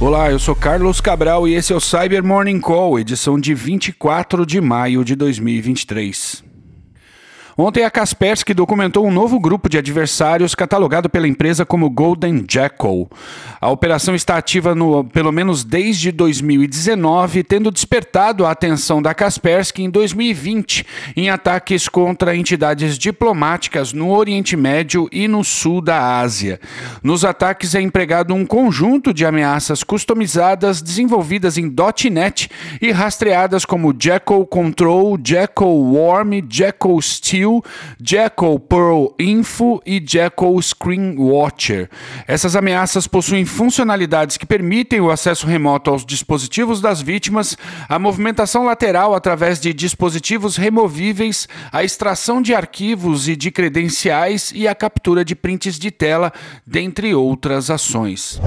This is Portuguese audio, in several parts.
Olá, eu sou Carlos Cabral e esse é o Cyber Morning Call, edição de 24 de maio de 2023. Ontem a Kaspersky documentou um novo grupo de adversários catalogado pela empresa como Golden Jackal. A operação está ativa no, pelo menos desde 2019, tendo despertado a atenção da Kaspersky em 2020 em ataques contra entidades diplomáticas no Oriente Médio e no sul da Ásia. Nos ataques é empregado um conjunto de ameaças customizadas desenvolvidas em .NET e rastreadas como Jackal Control, Jackal Worm, Jackal Steel Jackal Pearl Info e Jackal Screen Watcher. Essas ameaças possuem funcionalidades que permitem o acesso remoto aos dispositivos das vítimas, a movimentação lateral através de dispositivos removíveis, a extração de arquivos e de credenciais e a captura de prints de tela, dentre outras ações.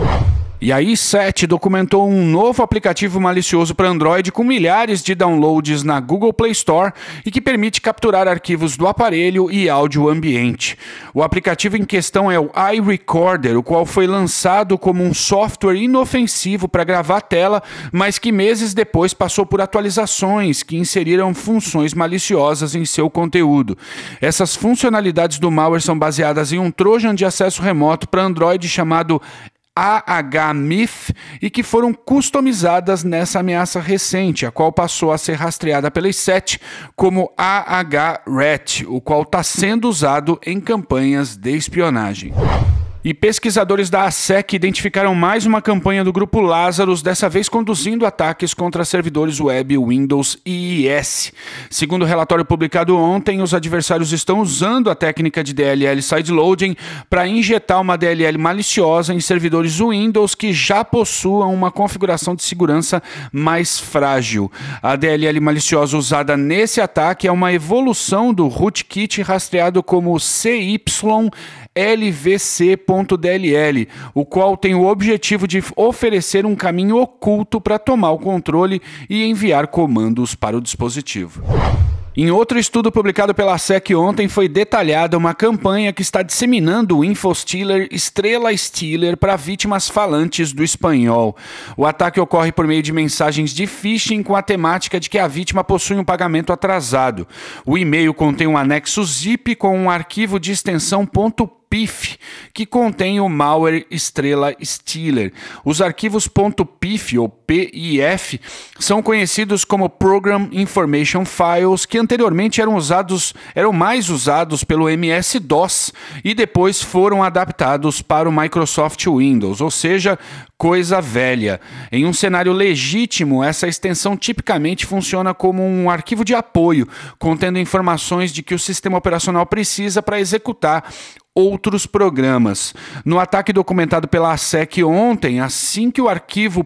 E a i7 documentou um novo aplicativo malicioso para Android com milhares de downloads na Google Play Store e que permite capturar arquivos do aparelho e áudio ambiente. O aplicativo em questão é o iRecorder, o qual foi lançado como um software inofensivo para gravar tela, mas que meses depois passou por atualizações que inseriram funções maliciosas em seu conteúdo. Essas funcionalidades do malware são baseadas em um trojan de acesso remoto para Android chamado AHMIF e que foram customizadas nessa ameaça recente, a qual passou a ser rastreada pela I7 como AHRET, o qual está sendo usado em campanhas de espionagem. E pesquisadores da ASEC identificaram mais uma campanha do grupo Lazarus, dessa vez conduzindo ataques contra servidores web Windows e IIS. Segundo o relatório publicado ontem, os adversários estão usando a técnica de DLL sideloading para injetar uma DLL maliciosa em servidores Windows que já possuam uma configuração de segurança mais frágil. A DLL maliciosa usada nesse ataque é uma evolução do rootkit rastreado como CY o qual tem o objetivo de oferecer um caminho oculto para tomar o controle e enviar comandos para o dispositivo. Em outro estudo publicado pela SEC ontem, foi detalhada uma campanha que está disseminando o InfoStealer Estrela Stealer para vítimas falantes do espanhol. O ataque ocorre por meio de mensagens de phishing com a temática de que a vítima possui um pagamento atrasado. O e-mail contém um anexo zip com um arquivo de extensão .pif, que contém o malware Estrela Stealer. Os arquivos .pif ou PIF são conhecidos como Program Information Files, que anteriormente eram usados, eram mais usados pelo MS-DOS e depois foram adaptados para o Microsoft Windows, ou seja, coisa velha. Em um cenário legítimo, essa extensão tipicamente funciona como um arquivo de apoio, contendo informações de que o sistema operacional precisa para executar outros programas. No ataque documentado pela ASEC ontem, assim que o arquivo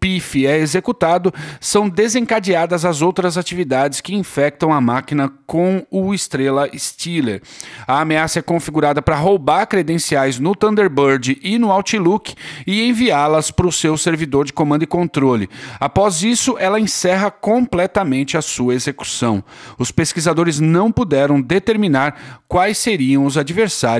.pif é executado, são desencadeadas as outras atividades que infectam a máquina com o Estrela Stealer. A ameaça é configurada para roubar credenciais no Thunderbird e no Outlook e enviá-las para o seu servidor de comando e controle. Após isso, ela encerra completamente a sua execução. Os pesquisadores não puderam determinar quais seriam os adversários